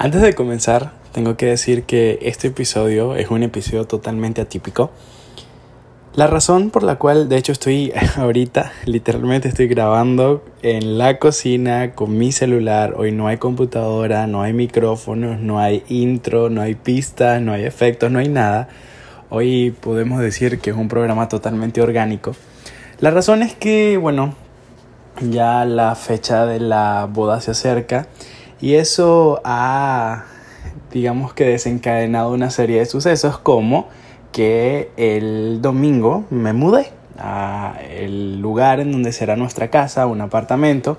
Antes de comenzar, tengo que decir que este episodio es un episodio totalmente atípico. La razón por la cual, de hecho, estoy ahorita, literalmente estoy grabando en la cocina con mi celular. Hoy no hay computadora, no hay micrófonos, no hay intro, no hay pistas, no hay efectos, no hay nada. Hoy podemos decir que es un programa totalmente orgánico. La razón es que, bueno, ya la fecha de la boda se acerca y eso ha, digamos que desencadenado una serie de sucesos como que el domingo me mudé a el lugar en donde será nuestra casa, un apartamento.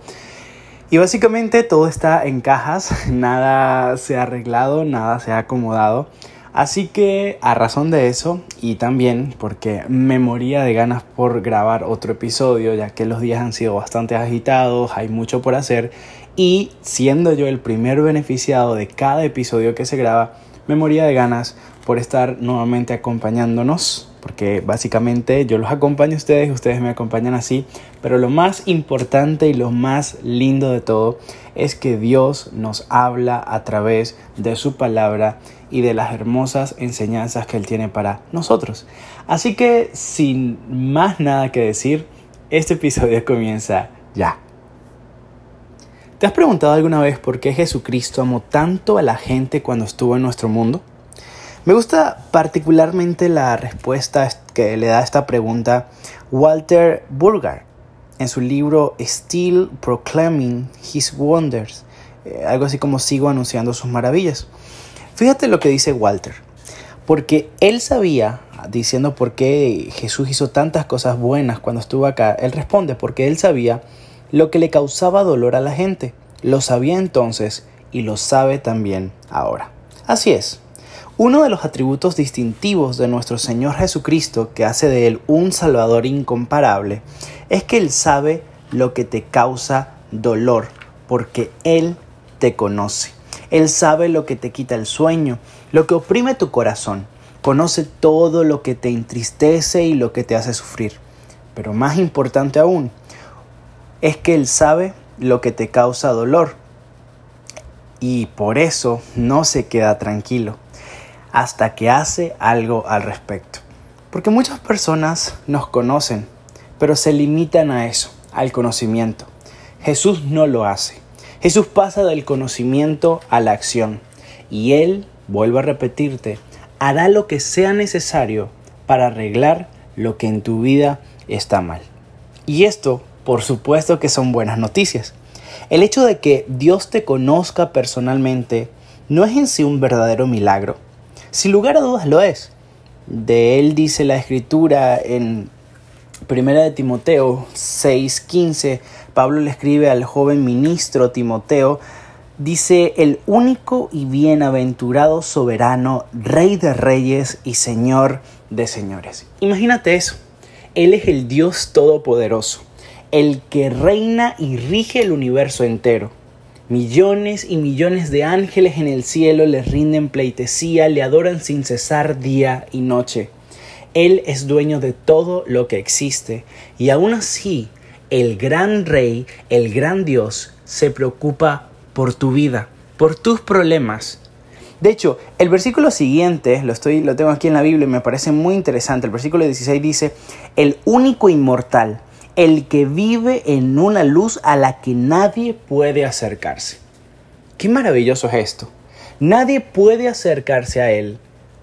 Y básicamente todo está en cajas, nada se ha arreglado, nada se ha acomodado. Así que a razón de eso y también porque me moría de ganas por grabar otro episodio ya que los días han sido bastante agitados, hay mucho por hacer y siendo yo el primer beneficiado de cada episodio que se graba, me moría de ganas por estar nuevamente acompañándonos, porque básicamente yo los acompaño a ustedes, ustedes me acompañan así, pero lo más importante y lo más lindo de todo es que Dios nos habla a través de su palabra y de las hermosas enseñanzas que Él tiene para nosotros. Así que sin más nada que decir, este episodio comienza ya. ¿Te has preguntado alguna vez por qué Jesucristo amó tanto a la gente cuando estuvo en nuestro mundo? Me gusta particularmente la respuesta que le da a esta pregunta Walter Burgar en su libro Still Proclaiming His Wonders, eh, algo así como sigo anunciando sus maravillas. Fíjate lo que dice Walter, porque él sabía, diciendo por qué Jesús hizo tantas cosas buenas cuando estuvo acá, él responde porque él sabía lo que le causaba dolor a la gente. Lo sabía entonces y lo sabe también ahora. Así es. Uno de los atributos distintivos de nuestro Señor Jesucristo, que hace de Él un Salvador incomparable, es que Él sabe lo que te causa dolor, porque Él te conoce. Él sabe lo que te quita el sueño, lo que oprime tu corazón. Conoce todo lo que te entristece y lo que te hace sufrir. Pero más importante aún, es que Él sabe lo que te causa dolor y por eso no se queda tranquilo hasta que hace algo al respecto. Porque muchas personas nos conocen, pero se limitan a eso, al conocimiento. Jesús no lo hace. Jesús pasa del conocimiento a la acción y Él, vuelvo a repetirte, hará lo que sea necesario para arreglar lo que en tu vida está mal. Y esto por supuesto que son buenas noticias. El hecho de que Dios te conozca personalmente no es en sí un verdadero milagro. Sin lugar a dudas lo es. De él dice la escritura en 1 de Timoteo 6:15, Pablo le escribe al joven ministro Timoteo, dice, el único y bienaventurado soberano, rey de reyes y señor de señores. Imagínate eso. Él es el Dios todopoderoso el que reina y rige el universo entero. Millones y millones de ángeles en el cielo le rinden pleitesía, le adoran sin cesar día y noche. Él es dueño de todo lo que existe y aún así el gran rey, el gran Dios, se preocupa por tu vida, por tus problemas. De hecho, el versículo siguiente, lo, estoy, lo tengo aquí en la Biblia y me parece muy interesante, el versículo 16 dice, el único inmortal, el que vive en una luz a la que nadie puede acercarse. Qué maravilloso es esto. Nadie puede acercarse a Él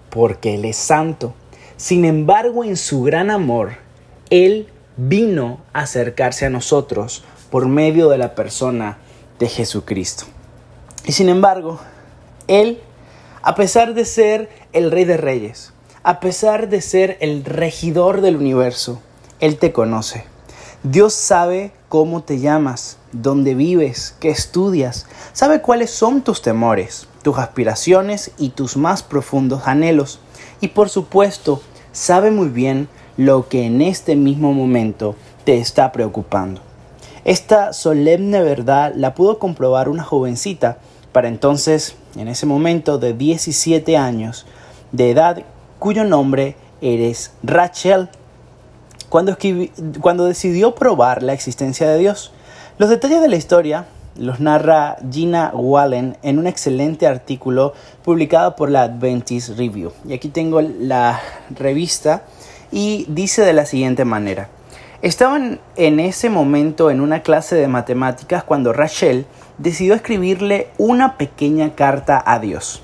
porque Él es santo. Sin embargo, en su gran amor, Él vino a acercarse a nosotros por medio de la persona de Jesucristo. Y sin embargo, Él, a pesar de ser el Rey de Reyes, a pesar de ser el regidor del universo, Él te conoce. Dios sabe cómo te llamas, dónde vives, qué estudias, sabe cuáles son tus temores, tus aspiraciones y tus más profundos anhelos. Y por supuesto, sabe muy bien lo que en este mismo momento te está preocupando. Esta solemne verdad la pudo comprobar una jovencita, para entonces, en ese momento de 17 años de edad, cuyo nombre eres Rachel cuando, cuando decidió probar la existencia de Dios. Los detalles de la historia los narra Gina Wallen en un excelente artículo publicado por la Adventist Review. Y aquí tengo la revista y dice de la siguiente manera. Estaban en ese momento en una clase de matemáticas cuando Rachel decidió escribirle una pequeña carta a Dios.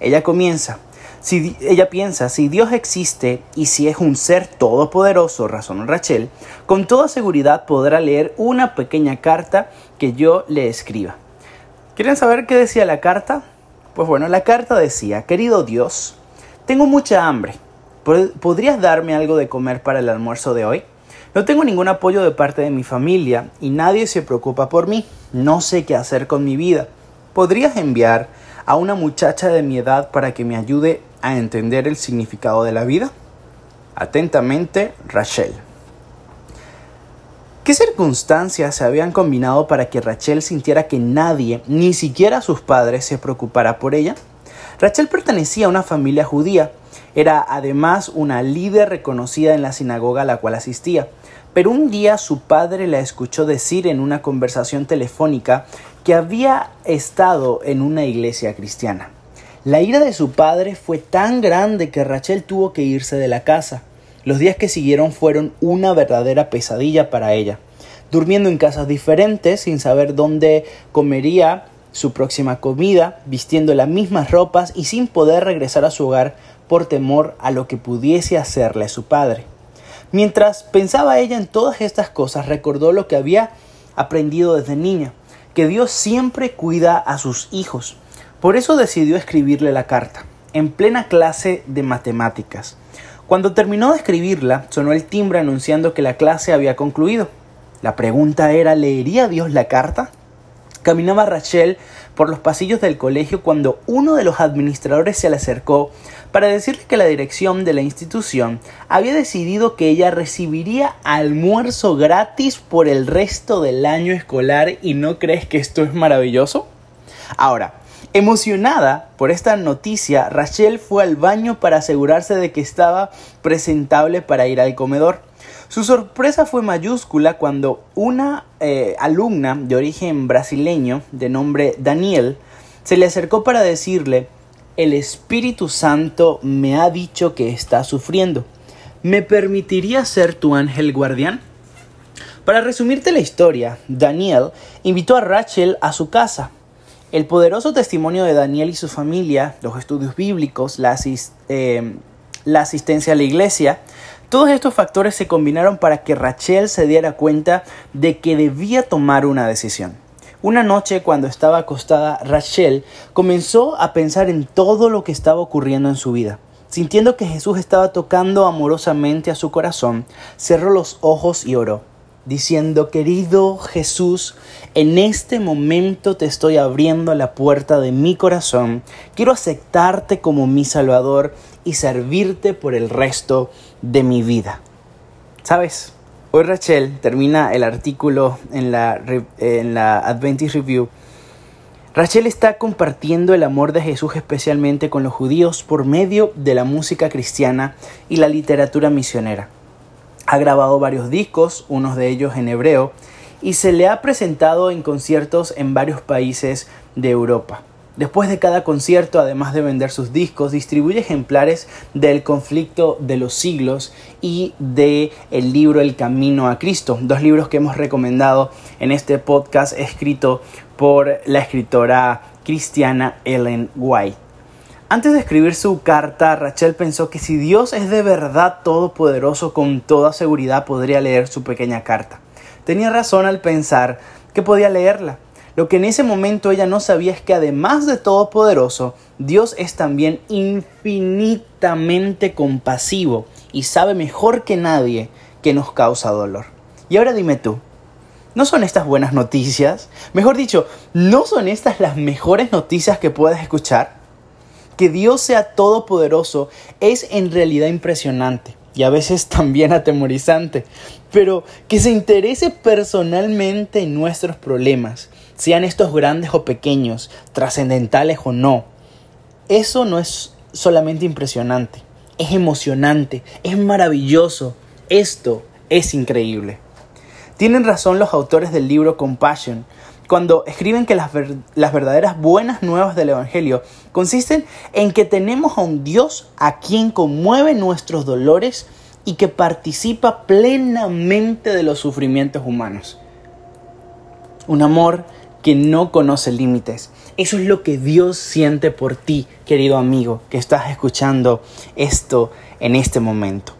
Ella comienza, si, ella piensa, si Dios existe y si es un ser todopoderoso, razonó Rachel, con toda seguridad podrá leer una pequeña carta que yo le escriba. ¿Quieren saber qué decía la carta? Pues bueno, la carta decía, querido Dios, tengo mucha hambre. ¿Podrías darme algo de comer para el almuerzo de hoy? No tengo ningún apoyo de parte de mi familia y nadie se preocupa por mí. No sé qué hacer con mi vida. ¿Podrías enviar a una muchacha de mi edad para que me ayude a entender el significado de la vida? Atentamente, Rachel. ¿Qué circunstancias se habían combinado para que Rachel sintiera que nadie, ni siquiera sus padres, se preocupara por ella? Rachel pertenecía a una familia judía. Era además una líder reconocida en la sinagoga a la cual asistía. Pero un día su padre la escuchó decir en una conversación telefónica que había estado en una iglesia cristiana. La ira de su padre fue tan grande que Rachel tuvo que irse de la casa. Los días que siguieron fueron una verdadera pesadilla para ella, durmiendo en casas diferentes sin saber dónde comería su próxima comida, vistiendo las mismas ropas y sin poder regresar a su hogar por temor a lo que pudiese hacerle su padre. Mientras pensaba ella en todas estas cosas, recordó lo que había aprendido desde niña, que Dios siempre cuida a sus hijos por eso decidió escribirle la carta, en plena clase de matemáticas. Cuando terminó de escribirla, sonó el timbre anunciando que la clase había concluido. La pregunta era, ¿leería Dios la carta? Caminaba Rachel por los pasillos del colegio cuando uno de los administradores se le acercó para decirle que la dirección de la institución había decidido que ella recibiría almuerzo gratis por el resto del año escolar y no crees que esto es maravilloso? Ahora, Emocionada por esta noticia, Rachel fue al baño para asegurarse de que estaba presentable para ir al comedor. Su sorpresa fue mayúscula cuando una eh, alumna de origen brasileño de nombre Daniel se le acercó para decirle, el Espíritu Santo me ha dicho que está sufriendo. ¿Me permitiría ser tu ángel guardián? Para resumirte la historia, Daniel invitó a Rachel a su casa el poderoso testimonio de Daniel y su familia, los estudios bíblicos, la, eh, la asistencia a la iglesia, todos estos factores se combinaron para que Rachel se diera cuenta de que debía tomar una decisión. Una noche cuando estaba acostada, Rachel comenzó a pensar en todo lo que estaba ocurriendo en su vida. Sintiendo que Jesús estaba tocando amorosamente a su corazón, cerró los ojos y oró diciendo, querido Jesús, en este momento te estoy abriendo la puerta de mi corazón, quiero aceptarte como mi Salvador y servirte por el resto de mi vida. ¿Sabes? Hoy Rachel termina el artículo en la, en la Adventist Review. Rachel está compartiendo el amor de Jesús especialmente con los judíos por medio de la música cristiana y la literatura misionera. Ha grabado varios discos, unos de ellos en hebreo, y se le ha presentado en conciertos en varios países de Europa. Después de cada concierto, además de vender sus discos, distribuye ejemplares del conflicto de los siglos y de el libro El Camino a Cristo, dos libros que hemos recomendado en este podcast escrito por la escritora cristiana Ellen White. Antes de escribir su carta, Rachel pensó que si Dios es de verdad todopoderoso, con toda seguridad podría leer su pequeña carta. Tenía razón al pensar que podía leerla. Lo que en ese momento ella no sabía es que además de todopoderoso, Dios es también infinitamente compasivo y sabe mejor que nadie que nos causa dolor. Y ahora dime tú, ¿no son estas buenas noticias? Mejor dicho, ¿no son estas las mejores noticias que puedes escuchar? Que Dios sea todopoderoso es en realidad impresionante y a veces también atemorizante, pero que se interese personalmente en nuestros problemas, sean estos grandes o pequeños, trascendentales o no, eso no es solamente impresionante, es emocionante, es maravilloso, esto es increíble. Tienen razón los autores del libro Compassion cuando escriben que las, verdaderas buenas nuevas del Evangelio consisten en que tenemos a un Dios a quien conmueve nuestros dolores y que participa plenamente de los sufrimientos humanos. Un amor que no conoce límites. Eso es lo que Dios siente por ti, querido amigo, que estás escuchando esto en este momento.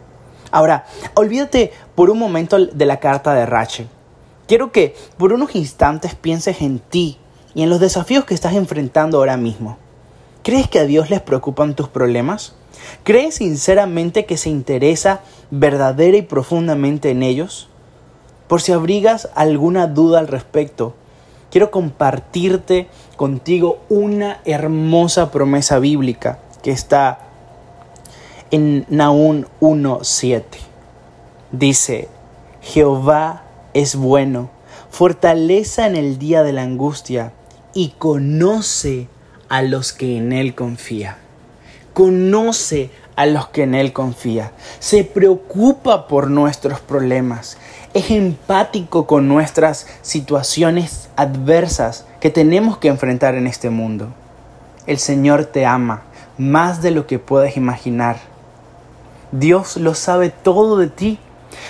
Ahora, olvídate por un momento de la carta de Rachel. Quiero que por unos instantes pienses en ti y en los desafíos que estás enfrentando ahora mismo. ¿Crees que a Dios les preocupan tus problemas? ¿Crees sinceramente que se interesa verdadera y profundamente en ellos? Por si abrigas alguna duda al respecto, quiero compartirte contigo una hermosa promesa bíblica que está en Naún 1.7. Dice, Jehová es bueno, fortaleza en el día de la angustia y conoce a los que en Él confía. Conoce a los que en Él confía. Se preocupa por nuestros problemas. Es empático con nuestras situaciones adversas que tenemos que enfrentar en este mundo. El Señor te ama más de lo que puedes imaginar. Dios lo sabe todo de ti.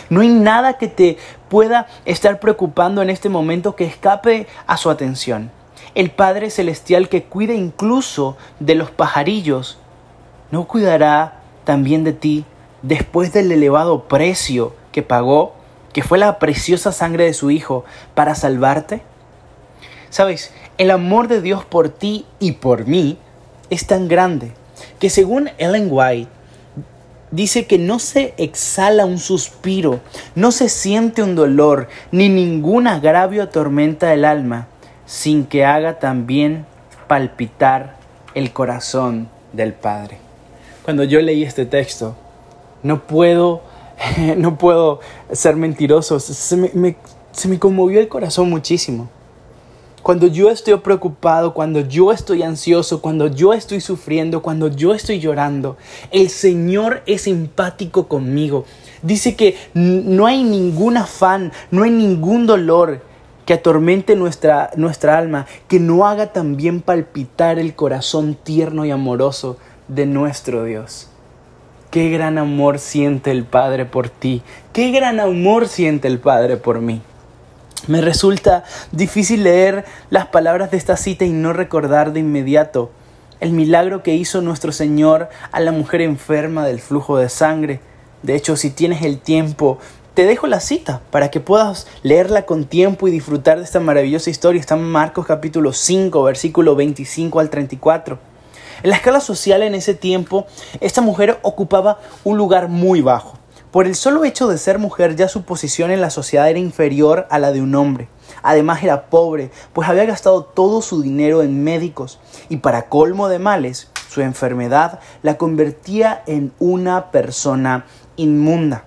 No hay nada que te pueda estar preocupando en este momento que escape a su atención. El Padre Celestial que cuida incluso de los pajarillos, ¿no cuidará también de ti después del elevado precio que pagó, que fue la preciosa sangre de su Hijo, para salvarte? Sabes, el amor de Dios por ti y por mí es tan grande que según Ellen White, dice que no se exhala un suspiro, no se siente un dolor, ni ningún agravio atormenta el alma, sin que haga también palpitar el corazón del Padre. Cuando yo leí este texto, no puedo, no puedo ser mentiroso, se me, se me conmovió el corazón muchísimo. Cuando yo estoy preocupado, cuando yo estoy ansioso, cuando yo estoy sufriendo, cuando yo estoy llorando, el Señor es empático conmigo. Dice que no hay ningún afán, no hay ningún dolor que atormente nuestra, nuestra alma, que no haga también palpitar el corazón tierno y amoroso de nuestro Dios. Qué gran amor siente el Padre por ti, qué gran amor siente el Padre por mí. Me resulta difícil leer las palabras de esta cita y no recordar de inmediato el milagro que hizo nuestro Señor a la mujer enferma del flujo de sangre. De hecho, si tienes el tiempo, te dejo la cita para que puedas leerla con tiempo y disfrutar de esta maravillosa historia. Está en Marcos capítulo 5, versículo 25 al 34. En la escala social en ese tiempo, esta mujer ocupaba un lugar muy bajo. Por el solo hecho de ser mujer ya su posición en la sociedad era inferior a la de un hombre. Además era pobre, pues había gastado todo su dinero en médicos y para colmo de males, su enfermedad la convertía en una persona inmunda.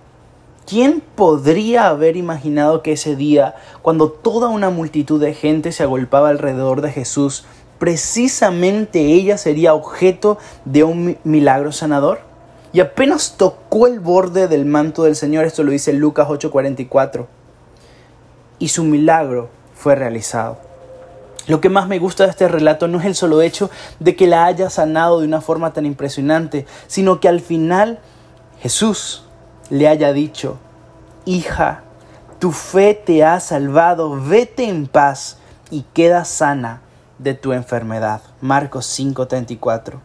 ¿Quién podría haber imaginado que ese día, cuando toda una multitud de gente se agolpaba alrededor de Jesús, precisamente ella sería objeto de un milagro sanador? Y apenas tocó el borde del manto del Señor, esto lo dice Lucas 8:44, y su milagro fue realizado. Lo que más me gusta de este relato no es el solo hecho de que la haya sanado de una forma tan impresionante, sino que al final Jesús le haya dicho, hija, tu fe te ha salvado, vete en paz y queda sana de tu enfermedad. Marcos 5:34.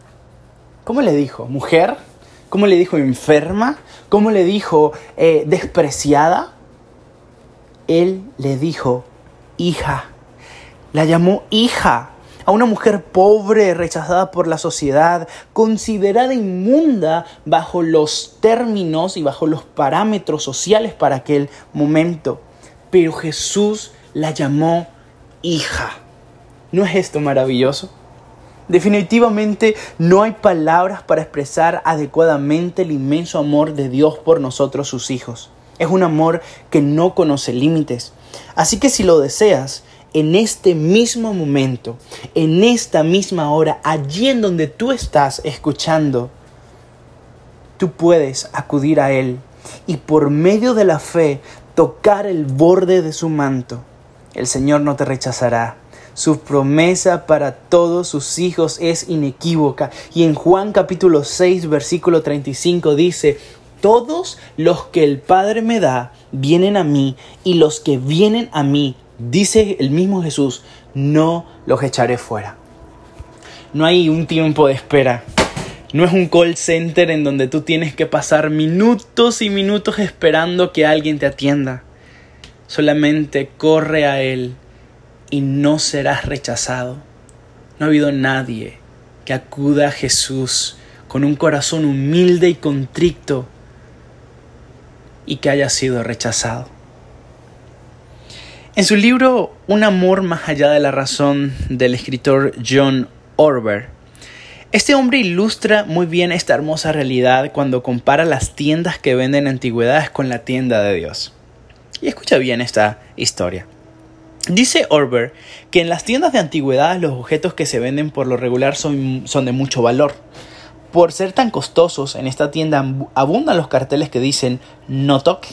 ¿Cómo le dijo? Mujer, ¿Cómo le dijo enferma? ¿Cómo le dijo eh, despreciada? Él le dijo hija. La llamó hija a una mujer pobre, rechazada por la sociedad, considerada inmunda bajo los términos y bajo los parámetros sociales para aquel momento. Pero Jesús la llamó hija. ¿No es esto maravilloso? Definitivamente no hay palabras para expresar adecuadamente el inmenso amor de Dios por nosotros sus hijos. Es un amor que no conoce límites. Así que si lo deseas, en este mismo momento, en esta misma hora, allí en donde tú estás escuchando, tú puedes acudir a Él y por medio de la fe tocar el borde de su manto el Señor no te rechazará. Su promesa para todos sus hijos es inequívoca. Y en Juan capítulo 6, versículo 35 dice, Todos los que el Padre me da vienen a mí, y los que vienen a mí, dice el mismo Jesús, no los echaré fuera. No hay un tiempo de espera. No es un call center en donde tú tienes que pasar minutos y minutos esperando que alguien te atienda. Solamente corre a Él y no serás rechazado. No ha habido nadie que acuda a Jesús con un corazón humilde y contrito y que haya sido rechazado. En su libro Un amor más allá de la razón del escritor John Orber, este hombre ilustra muy bien esta hermosa realidad cuando compara las tiendas que venden antigüedades con la tienda de Dios. Y escucha bien esta historia. Dice Orber que en las tiendas de antigüedades los objetos que se venden por lo regular son, son de mucho valor. Por ser tan costosos, en esta tienda abundan los carteles que dicen no toque.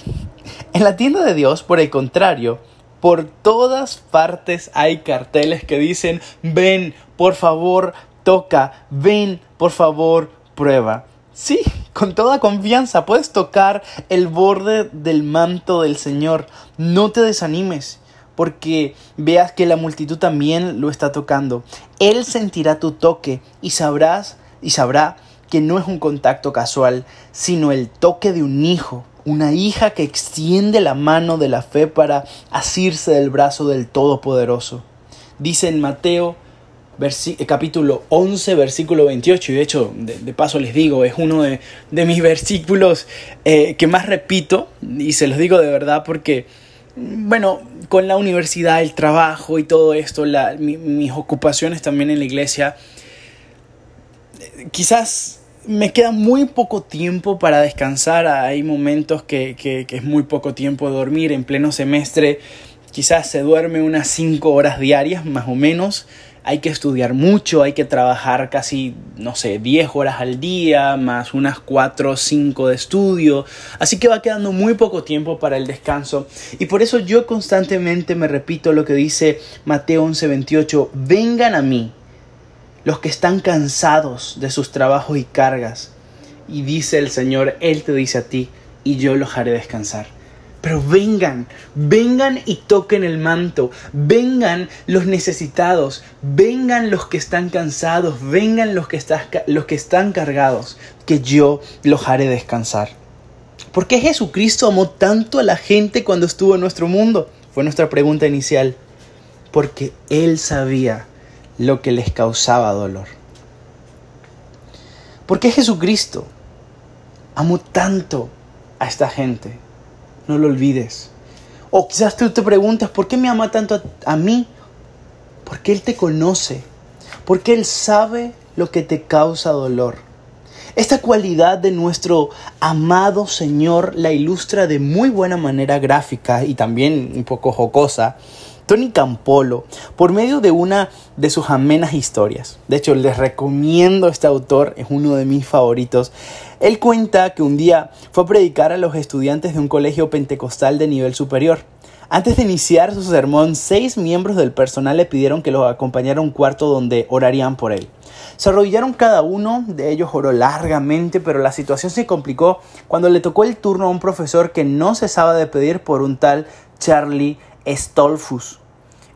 En la tienda de Dios, por el contrario, por todas partes hay carteles que dicen ven, por favor, toca, ven, por favor, prueba. Sí, con toda confianza puedes tocar el borde del manto del Señor. No te desanimes porque veas que la multitud también lo está tocando. Él sentirá tu toque y sabrás y sabrá que no es un contacto casual, sino el toque de un hijo, una hija que extiende la mano de la fe para asirse del brazo del Todopoderoso. Dice en Mateo capítulo 11, versículo 28, y de hecho, de, paso les digo, es uno de, mis versículos eh, que más repito, y se los digo de verdad porque bueno, con la universidad, el trabajo y todo esto, mis ocupaciones también en la iglesia, quizás me queda muy poco tiempo para descansar. Hay momentos que, que, es muy poco tiempo de dormir. En pleno semestre quizás se duerme unas 5 horas diarias, más o menos hay que estudiar mucho, hay que trabajar casi, no sé, 10 horas al día, más unas 4 o 5 de estudio, así que va quedando muy poco tiempo para el descanso. Y por eso yo constantemente me repito lo que dice Mateo 11:28, vengan a mí los que están cansados de sus trabajos y cargas. Y dice el Señor, Él te dice a ti, y yo los haré descansar. Pero vengan, vengan y toquen el manto, vengan los necesitados, vengan los que están cansados, vengan los que, están cargados, que yo los haré descansar. ¿Por qué Jesucristo amó tanto a la gente cuando estuvo en nuestro mundo? Fue nuestra pregunta inicial. Porque Él sabía lo que les causaba dolor. ¿Por qué Jesucristo amó tanto a esta gente? No lo olvides. O quizás tú te preguntas, ¿por qué me ama tanto a, mí? Porque Él te conoce, porque Él sabe lo que te causa dolor. Esta cualidad de nuestro amado Señor la ilustra de muy buena manera gráfica y también un poco jocosa Tony Campolo por medio de una de sus amenas historias. De hecho, les recomiendo este autor, es uno de mis favoritos. Él cuenta que un día fue a predicar a los estudiantes de un colegio pentecostal de nivel superior. Antes de iniciar su sermón, seis miembros del personal le pidieron que los acompañara a un cuarto donde orarían por él. Se arrodillaron cada uno, de ellos oró largamente, pero la situación se complicó cuando le tocó el turno a un profesor que no cesaba de pedir por un tal Charlie Stolfus.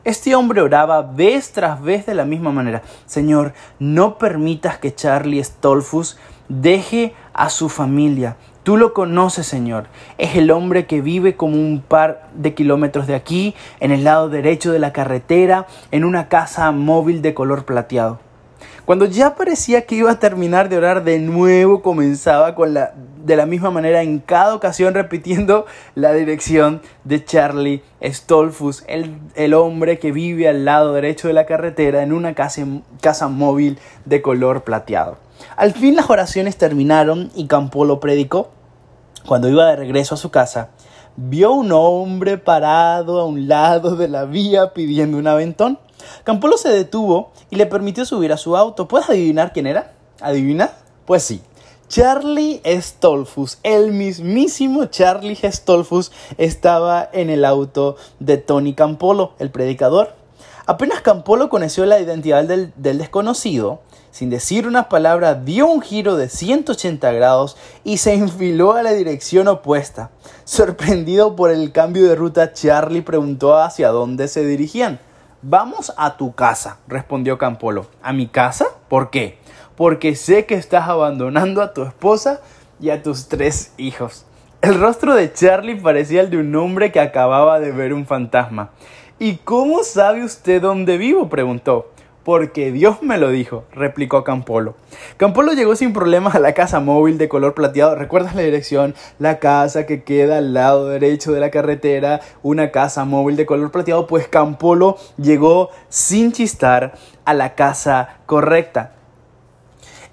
Este hombre oraba vez tras vez de la misma manera. Señor, no permitas que Charlie Stolfus deje a su familia. Tú lo conoces, Señor. Es el hombre que vive como un par de kilómetros de aquí, en el lado derecho de la carretera, en una casa móvil de color plateado. Cuando ya parecía que iba a terminar de orar, de nuevo comenzaba con la, de la misma manera en cada ocasión repitiendo la dirección de Charlie Stolfus, el, el hombre que vive al lado derecho de la carretera en una casa, casa móvil de color plateado. Al fin las oraciones terminaron y Campolo predicó. Cuando iba de regreso a su casa, vio un hombre parado a un lado de la vía pidiendo un aventón. Campolo se detuvo y le permitió subir a su auto. ¿Puedes adivinar quién era? ¿Adivina? Pues sí, Charlie Stolfus, el mismísimo Charlie Stolfus, estaba en el auto de Tony Campolo, el predicador. Apenas Campolo conoció la identidad del, del desconocido, sin decir una palabra, dio un giro de 180 grados y se enfiló a la dirección opuesta. Sorprendido por el cambio de ruta, Charlie preguntó hacia dónde se dirigían. Vamos a tu casa, respondió Campolo. ¿A mi casa? ¿Por qué? Porque sé que estás abandonando a tu esposa y a tus tres hijos. El rostro de Charlie parecía el de un hombre que acababa de ver un fantasma. ¿Y cómo sabe usted dónde vivo? preguntó. Porque Dios me lo dijo, replicó Campolo. Campolo llegó sin problemas a la casa móvil de color plateado. ¿Recuerdas la dirección? La casa que queda al lado derecho de la carretera, una casa móvil de color plateado. Pues Campolo llegó sin chistar a la casa correcta.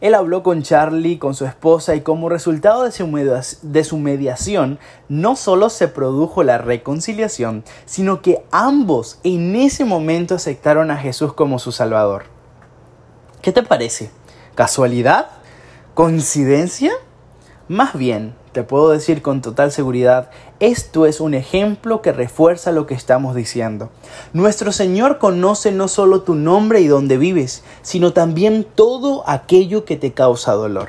Él habló con Charlie, con su esposa, y como resultado de su, mediación, no solo se produjo la reconciliación, sino que ambos en ese momento aceptaron a Jesús como su Salvador. ¿Qué te parece? ¿Casualidad? ¿Coincidencia? Más bien, te puedo decir con total seguridad, esto es un ejemplo que refuerza lo que estamos diciendo. Nuestro Señor conoce no solo tu nombre y dónde vives, sino también todo aquello que te causa dolor.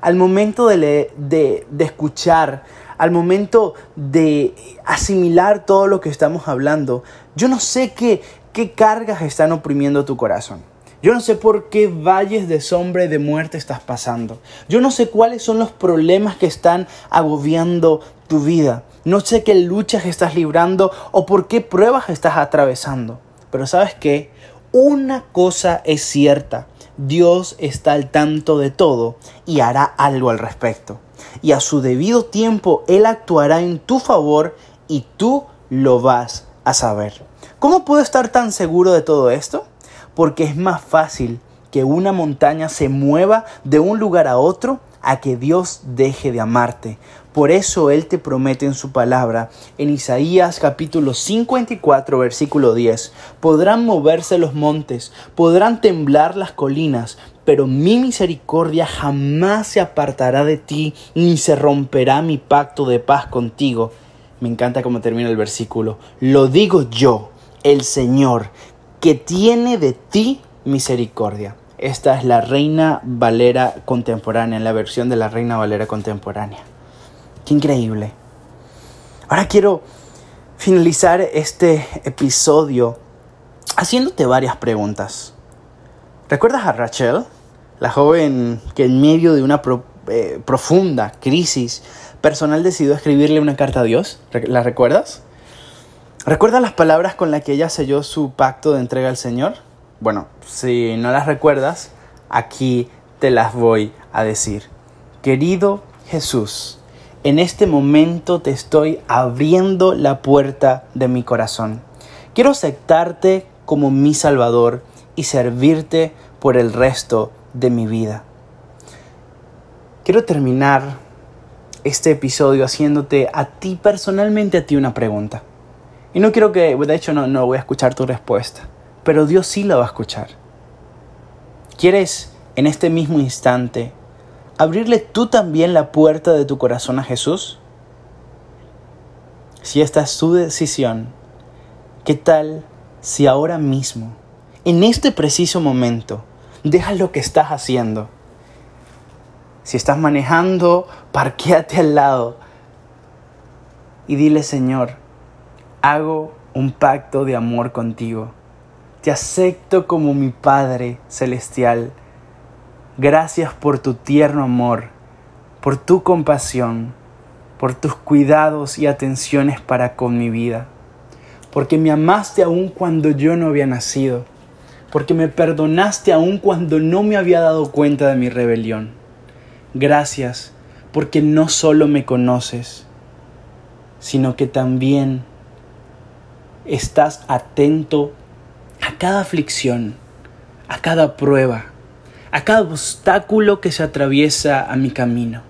Al momento de, de, de escuchar, al momento de asimilar todo lo que estamos hablando, yo no sé qué, qué cargas están oprimiendo tu corazón. Yo no sé por qué valles de sombra y de muerte estás pasando. Yo no sé cuáles son los problemas que están agobiando tu vida. No sé qué luchas estás librando o por qué pruebas estás atravesando. Pero sabes qué? Una cosa es cierta. Dios está al tanto de todo y hará algo al respecto. Y a su debido tiempo Él actuará en tu favor y tú lo vas a saber. ¿Cómo puedo estar tan seguro de todo esto? Porque es más fácil que una montaña se mueva de un lugar a otro a que Dios deje de amarte. Por eso Él te promete en su palabra, en Isaías capítulo 54 versículo 10, podrán moverse los montes, podrán temblar las colinas, pero mi misericordia jamás se apartará de ti, ni se romperá mi pacto de paz contigo. Me encanta cómo termina el versículo. Lo digo yo, el Señor, que tiene de ti misericordia. Esta es la Reina Valera contemporánea, la versión de la Reina Valera contemporánea. Qué increíble. Ahora quiero finalizar este episodio haciéndote varias preguntas. ¿Recuerdas a Rachel? La joven que en medio de una eh, profunda crisis personal decidió escribirle una carta a Dios. ¿La recuerdas? ¿Recuerdas las palabras con las que ella selló su pacto de entrega al Señor? Bueno, si no las recuerdas, aquí te las voy a decir. Querido Jesús, en este momento te estoy abriendo la puerta de mi corazón. Quiero aceptarte como mi Salvador y servirte por el resto de mi vida. Quiero terminar este episodio haciéndote a ti personalmente a ti una pregunta. Y no quiero que, de hecho no, no voy a escuchar tu respuesta, pero Dios sí la va a escuchar. ¿Quieres en este mismo instante abrirle tú también la puerta de tu corazón a Jesús? Si esta es su decisión, ¿qué tal si ahora mismo, en este preciso momento, dejas lo que estás haciendo? Si estás manejando, parquéate al lado y dile, Señor, hago un pacto de amor contigo. Te acepto como mi Padre Celestial. Gracias por tu tierno amor, por tu compasión, por tus cuidados y atenciones para con mi vida. Porque me amaste aún cuando yo no había nacido. Porque me perdonaste aún cuando no me había dado cuenta de mi rebelión. Gracias porque no solo me conoces, sino que también estás atento a cada aflicción, a cada prueba, a cada obstáculo que se atraviesa a mi camino.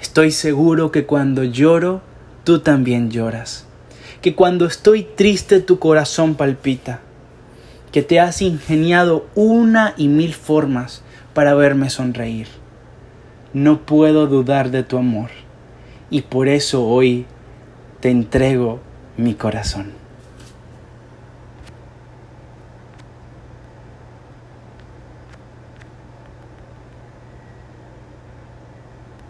Estoy seguro que cuando lloro, tú también lloras, que cuando estoy triste tu corazón palpita, que te has ingeniado una y mil formas para verme sonreír. no puedo dudar de tu amor y por eso hoy te entrego mi corazón.